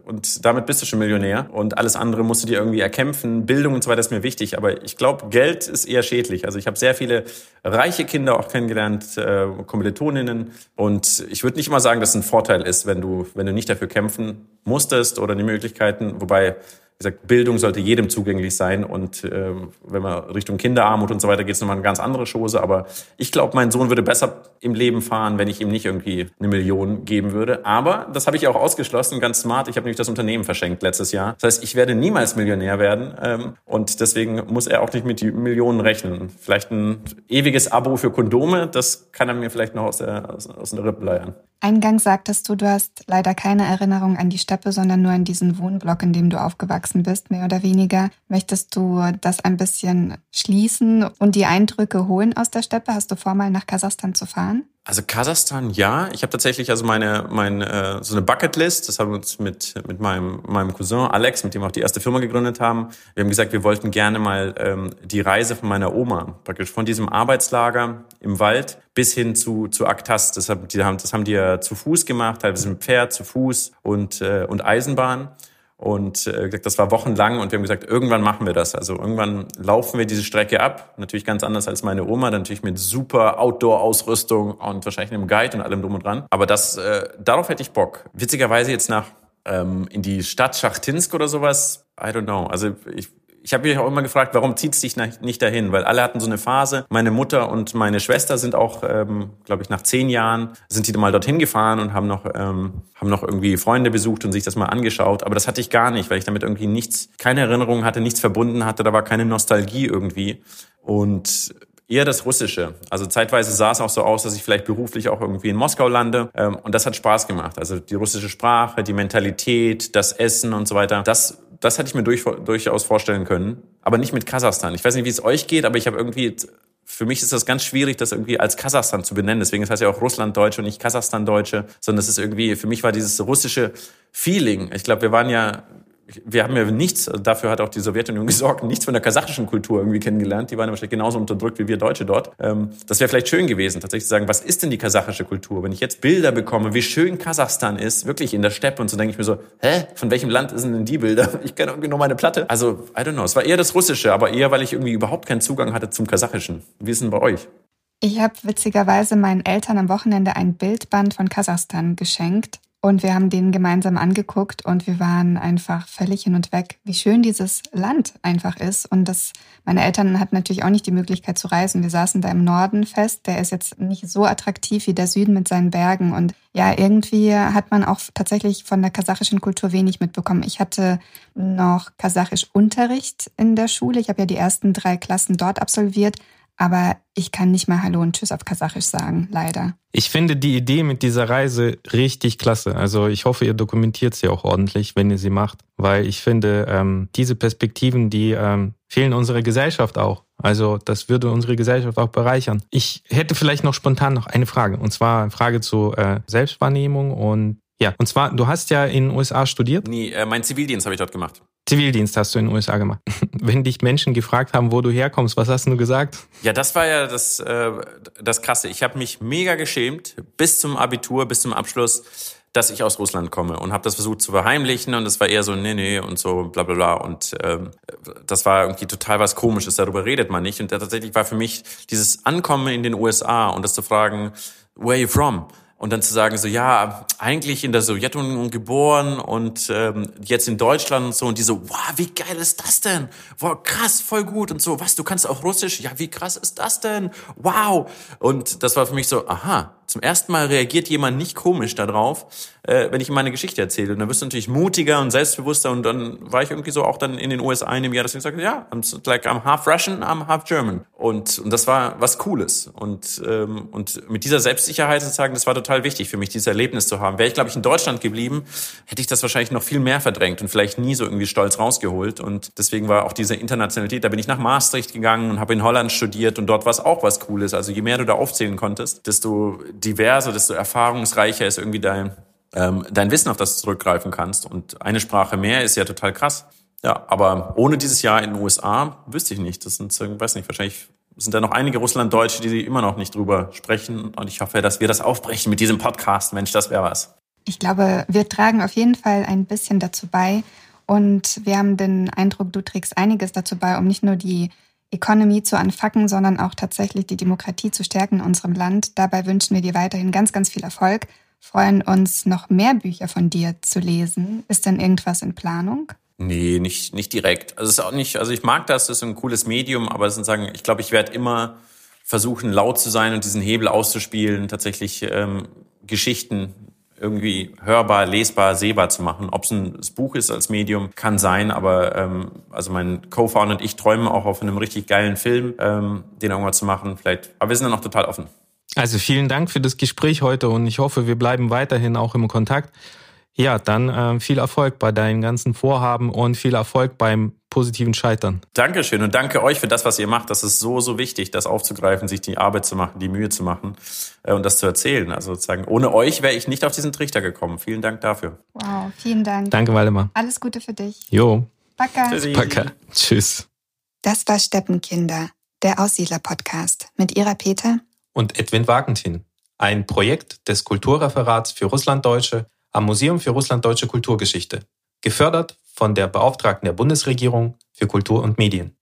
und damit bist du schon Millionär. Und alles andere musst du dir irgendwie erkämpfen. Bildung und so weiter ist mir wichtig. Aber ich glaube, Geld ist eher schädlich. Also ich habe sehr viele reiche Kinder auch kennengelernt, äh, Kommilitoninnen. Und ich würde nicht mal sagen, dass es ein Vorteil ist, wenn du, wenn du nicht dafür kämpfen musstest oder die Möglichkeiten. Wobei wie gesagt, Bildung sollte jedem zugänglich sein. Und ähm, wenn man Richtung Kinderarmut und so weiter geht, ist nochmal eine ganz andere Chose. Aber ich glaube, mein Sohn würde besser im Leben fahren, wenn ich ihm nicht irgendwie eine Million geben würde. Aber das habe ich auch ausgeschlossen, ganz smart. Ich habe nämlich das Unternehmen verschenkt letztes Jahr. Das heißt, ich werde niemals Millionär werden. Ähm, und deswegen muss er auch nicht mit Millionen rechnen. Vielleicht ein ewiges Abo für Kondome, das kann er mir vielleicht noch aus der, aus, aus der Rippe leiern. Eingangs sagtest du, du hast leider keine Erinnerung an die Steppe, sondern nur an diesen Wohnblock, in dem du aufgewachsen bist, mehr oder weniger. Möchtest du das ein bisschen schließen und die Eindrücke holen aus der Steppe? Hast du vor, mal nach Kasachstan zu fahren? Also Kasachstan, ja. Ich habe tatsächlich also meine, meine äh, so eine Bucketlist. Das haben wir uns mit mit meinem meinem Cousin Alex, mit dem wir auch die erste Firma gegründet haben. Wir haben gesagt, wir wollten gerne mal ähm, die Reise von meiner Oma praktisch von diesem Arbeitslager im Wald bis hin zu zu Aktas. Das haben die das haben die ja zu Fuß gemacht, teilweise mit Pferd, zu Fuß und äh, und Eisenbahn. Und äh, das war wochenlang und wir haben gesagt, irgendwann machen wir das. Also irgendwann laufen wir diese Strecke ab. Natürlich ganz anders als meine Oma, natürlich mit super Outdoor-Ausrüstung und wahrscheinlich einem Guide und allem drum und dran. Aber das, äh, darauf hätte ich Bock. Witzigerweise jetzt nach ähm, in die Stadt Schachtinsk oder sowas, I don't know. Also ich, ich habe mich auch immer gefragt, warum zieht es dich nicht dahin? Weil alle hatten so eine Phase. Meine Mutter und meine Schwester sind auch, ähm, glaube ich, nach zehn Jahren sind die mal dorthin gefahren und haben noch, ähm, haben noch irgendwie Freunde besucht und sich das mal angeschaut. Aber das hatte ich gar nicht, weil ich damit irgendwie nichts, keine Erinnerung hatte, nichts verbunden hatte. Da war keine Nostalgie irgendwie. Und eher das Russische. Also zeitweise sah es auch so aus, dass ich vielleicht beruflich auch irgendwie in Moskau lande. Ähm, und das hat Spaß gemacht. Also die russische Sprache, die Mentalität, das Essen und so weiter. Das, das hätte ich mir durch, durchaus vorstellen können. Aber nicht mit Kasachstan. Ich weiß nicht, wie es euch geht, aber ich habe irgendwie für mich ist das ganz schwierig, das irgendwie als Kasachstan zu benennen. Deswegen heißt ja auch Russlanddeutsche und nicht Kasachstan-Deutsche, sondern es ist irgendwie, für mich war dieses russische Feeling. Ich glaube, wir waren ja wir haben ja nichts, dafür hat auch die Sowjetunion gesorgt, nichts von der kasachischen Kultur irgendwie kennengelernt. Die waren wahrscheinlich genauso unterdrückt wie wir Deutsche dort. Ähm, das wäre vielleicht schön gewesen, tatsächlich zu sagen, was ist denn die kasachische Kultur? Wenn ich jetzt Bilder bekomme, wie schön Kasachstan ist, wirklich in der Steppe und so, denke ich mir so, hä, von welchem Land sind denn die Bilder? Ich kenne irgendwie nur meine Platte. Also, I don't know. Es war eher das Russische, aber eher, weil ich irgendwie überhaupt keinen Zugang hatte zum Kasachischen. Wie ist denn bei euch? Ich habe witzigerweise meinen Eltern am Wochenende ein Bildband von Kasachstan geschenkt. Und wir haben den gemeinsam angeguckt und wir waren einfach völlig hin und weg, wie schön dieses Land einfach ist. Und das, meine Eltern hatten natürlich auch nicht die Möglichkeit zu reisen. Wir saßen da im Norden fest. Der ist jetzt nicht so attraktiv wie der Süden mit seinen Bergen. Und ja, irgendwie hat man auch tatsächlich von der kasachischen Kultur wenig mitbekommen. Ich hatte noch kasachisch Unterricht in der Schule. Ich habe ja die ersten drei Klassen dort absolviert. Aber ich kann nicht mal Hallo und Tschüss auf Kasachisch sagen, leider. Ich finde die Idee mit dieser Reise richtig klasse. Also ich hoffe, ihr dokumentiert sie auch ordentlich, wenn ihr sie macht, weil ich finde, ähm, diese Perspektiven, die ähm, fehlen unserer Gesellschaft auch. Also das würde unsere Gesellschaft auch bereichern. Ich hätte vielleicht noch spontan noch eine Frage, und zwar eine Frage zu äh, Selbstwahrnehmung und ja, und zwar, du hast ja in den USA studiert. Nee, äh, mein Zivildienst habe ich dort gemacht. Zivildienst hast du in den USA gemacht. Wenn dich Menschen gefragt haben, wo du herkommst, was hast du gesagt? Ja, das war ja das, äh, das Krasse. Ich habe mich mega geschämt bis zum Abitur, bis zum Abschluss, dass ich aus Russland komme und habe das versucht zu verheimlichen und es war eher so nee, nee und so bla bla bla und ähm, das war irgendwie total was Komisches. Darüber redet man nicht und tatsächlich war für mich dieses Ankommen in den USA und das zu fragen, where are you from? Und dann zu sagen, so ja, eigentlich in der Sowjetunion geboren und ähm, jetzt in Deutschland und so. Und die so, wow, wie geil ist das denn? Wow, krass, voll gut und so. Was, du kannst auch Russisch? Ja, wie krass ist das denn? Wow. Und das war für mich so, aha, zum ersten Mal reagiert jemand nicht komisch darauf, äh, wenn ich ihm meine Geschichte erzähle. Und dann wirst du natürlich mutiger und selbstbewusster. Und dann war ich irgendwie so auch dann in den USA in dem Jahr, dass ich gesagt habe, ja, I'm like I'm half Russian, I'm half German. Und, und das war was Cooles. Und, ähm, und mit dieser Selbstsicherheit sozusagen, das war total wichtig für mich, dieses Erlebnis zu haben. Wäre ich, glaube ich, in Deutschland geblieben, hätte ich das wahrscheinlich noch viel mehr verdrängt und vielleicht nie so irgendwie stolz rausgeholt. Und deswegen war auch diese Internationalität, da bin ich nach Maastricht gegangen und habe in Holland studiert und dort war es auch was Cooles. Also je mehr du da aufzählen konntest, desto diverser, desto erfahrungsreicher ist irgendwie dein, ähm, dein Wissen, auf das du zurückgreifen kannst. Und eine Sprache mehr ist ja total krass. Ja, aber ohne dieses Jahr in den USA wüsste ich nicht. Das sind, ich weiß nicht, wahrscheinlich sind da noch einige Russlanddeutsche, die immer noch nicht drüber sprechen. Und ich hoffe, dass wir das aufbrechen mit diesem Podcast. Mensch, das wäre was. Ich glaube, wir tragen auf jeden Fall ein bisschen dazu bei. Und wir haben den Eindruck, du trägst einiges dazu bei, um nicht nur die Economy zu anfacken, sondern auch tatsächlich die Demokratie zu stärken in unserem Land. Dabei wünschen wir dir weiterhin ganz, ganz viel Erfolg. Freuen uns, noch mehr Bücher von dir zu lesen. Ist denn irgendwas in Planung? Nee, nicht, nicht direkt. Also es ist auch nicht, also ich mag das, das ist ein cooles Medium, aber sozusagen, ich glaube, ich werde immer versuchen, laut zu sein und diesen Hebel auszuspielen, tatsächlich ähm, Geschichten irgendwie hörbar, lesbar, sehbar zu machen. Ob es ein Buch ist als Medium, kann sein, aber ähm, also mein Co-Founder und ich träumen auch auf einem richtig geilen Film, ähm, den irgendwann zu machen. Vielleicht, aber wir sind dann noch total offen. Also vielen Dank für das Gespräch heute und ich hoffe, wir bleiben weiterhin auch im Kontakt. Ja, dann äh, viel Erfolg bei deinen ganzen Vorhaben und viel Erfolg beim positiven Scheitern. Dankeschön und danke euch für das, was ihr macht. Das ist so, so wichtig, das aufzugreifen, sich die Arbeit zu machen, die Mühe zu machen äh, und das zu erzählen. Also sozusagen, ohne euch wäre ich nicht auf diesen Trichter gekommen. Vielen Dank dafür. Wow, vielen Dank. Danke, Waldemar. Alles Gute für dich. Jo. Baka. Baka. Tschüss. Das war Steppenkinder, der Aussiedler-Podcast mit Ira Peter und Edwin Wagentin. Ein Projekt des Kulturreferats für Russlanddeutsche am Museum für Russlanddeutsche Kulturgeschichte, gefördert von der Beauftragten der Bundesregierung für Kultur und Medien.